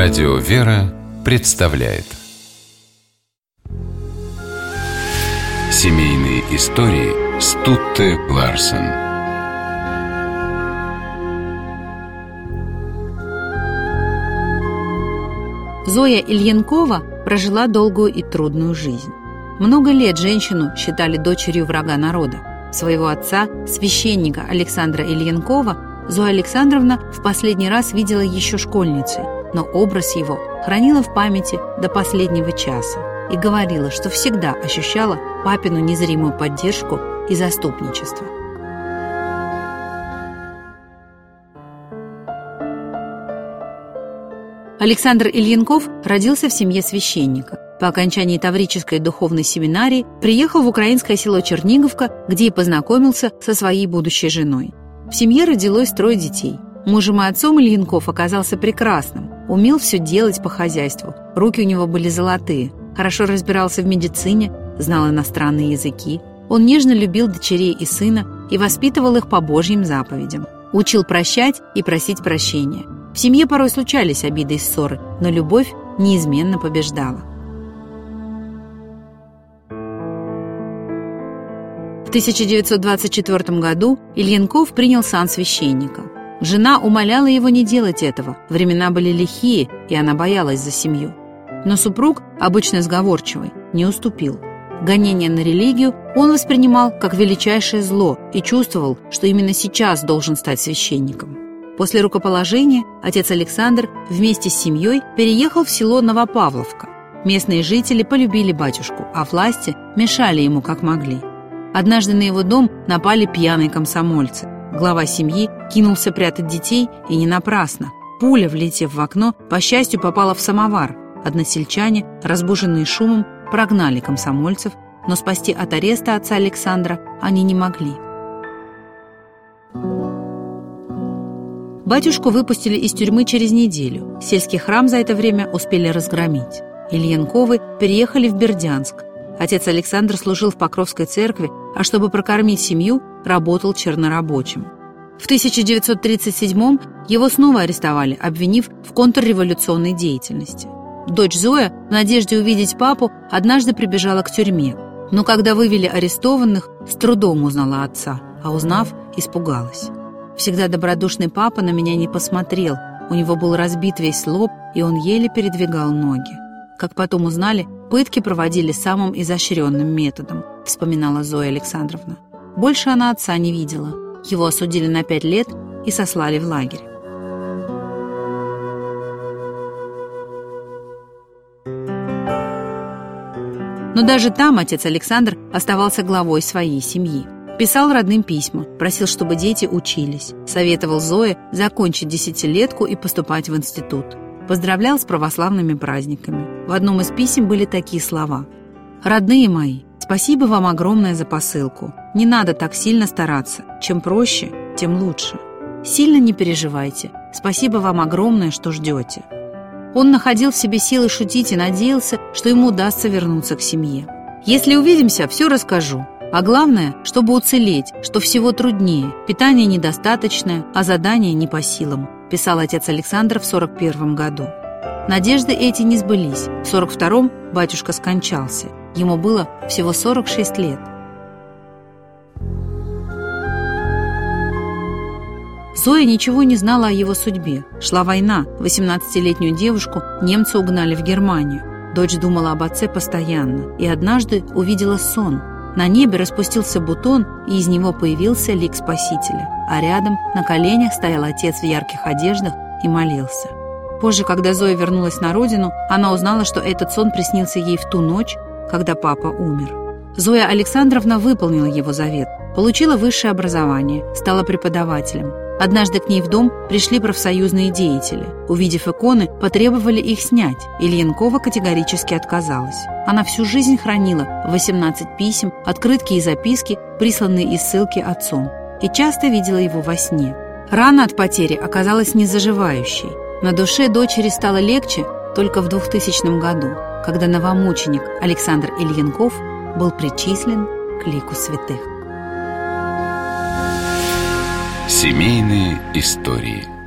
Радио «Вера» представляет Семейные истории Стутте Ларсен Зоя Ильенкова прожила долгую и трудную жизнь. Много лет женщину считали дочерью врага народа. Своего отца, священника Александра Ильенкова, Зоя Александровна в последний раз видела еще школьницей – но образ его хранила в памяти до последнего часа и говорила, что всегда ощущала папину незримую поддержку и заступничество. Александр Ильинков родился в семье священника. По окончании Таврической духовной семинарии приехал в украинское село Черниговка, где и познакомился со своей будущей женой. В семье родилось трое детей. Мужем и отцом Ильинков оказался прекрасным, умел все делать по хозяйству, руки у него были золотые, хорошо разбирался в медицине, знал иностранные языки. Он нежно любил дочерей и сына и воспитывал их по Божьим заповедям. Учил прощать и просить прощения. В семье порой случались обиды и ссоры, но любовь неизменно побеждала. В 1924 году Ильенков принял сан священника – Жена умоляла его не делать этого. Времена были лихие, и она боялась за семью. Но супруг, обычно сговорчивый, не уступил. Гонение на религию он воспринимал как величайшее зло и чувствовал, что именно сейчас должен стать священником. После рукоположения отец Александр вместе с семьей переехал в село Новопавловка. Местные жители полюбили батюшку, а власти мешали ему как могли. Однажды на его дом напали пьяные комсомольцы – Глава семьи кинулся прятать детей, и не напрасно. Пуля, влетев в окно, по счастью, попала в самовар. Односельчане, разбуженные шумом, прогнали комсомольцев, но спасти от ареста отца Александра они не могли. Батюшку выпустили из тюрьмы через неделю. Сельский храм за это время успели разгромить. Ильянковы переехали в Бердянск. Отец Александр служил в Покровской церкви, а чтобы прокормить семью, работал чернорабочим. В 1937 его снова арестовали, обвинив в контрреволюционной деятельности. Дочь Зоя, в надежде увидеть папу, однажды прибежала к тюрьме. Но когда вывели арестованных, с трудом узнала отца, а узнав, испугалась. Всегда добродушный папа на меня не посмотрел, у него был разбит весь лоб, и он еле передвигал ноги. Как потом узнали, пытки проводили самым изощренным методом, вспоминала Зоя Александровна. Больше она отца не видела. Его осудили на пять лет и сослали в лагерь. Но даже там отец Александр оставался главой своей семьи. Писал родным письма, просил, чтобы дети учились, советовал Зое закончить десятилетку и поступать в институт. Поздравлял с православными праздниками. В одном из писем были такие слова. «Родные мои, Спасибо вам огромное за посылку. Не надо так сильно стараться. Чем проще, тем лучше. Сильно не переживайте. Спасибо вам огромное, что ждете. Он находил в себе силы шутить и надеялся, что ему удастся вернуться к семье. Если увидимся, все расскажу. А главное, чтобы уцелеть, что всего труднее, питание недостаточное, а задание не по силам, писал отец Александр в 41 году. Надежды эти не сбылись. В 42-м батюшка скончался. Ему было всего 46 лет. Зоя ничего не знала о его судьбе. Шла война. 18-летнюю девушку немцы угнали в Германию. Дочь думала об отце постоянно и однажды увидела сон. На небе распустился бутон, и из него появился лик Спасителя, а рядом на коленях стоял отец в ярких одеждах и молился. Позже, когда Зоя вернулась на родину, она узнала, что этот сон приснился ей в ту ночь, когда папа умер. Зоя Александровна выполнила его завет, получила высшее образование, стала преподавателем. Однажды к ней в дом пришли профсоюзные деятели. Увидев иконы, потребовали их снять. Ильенкова категорически отказалась. Она всю жизнь хранила 18 писем, открытки и записки, присланные из ссылки отцом, и часто видела его во сне. Рана от потери оказалась незаживающей. На душе дочери стало легче только в 2000 году когда новомученик Александр Ильенков был причислен к лику святых. Семейные истории –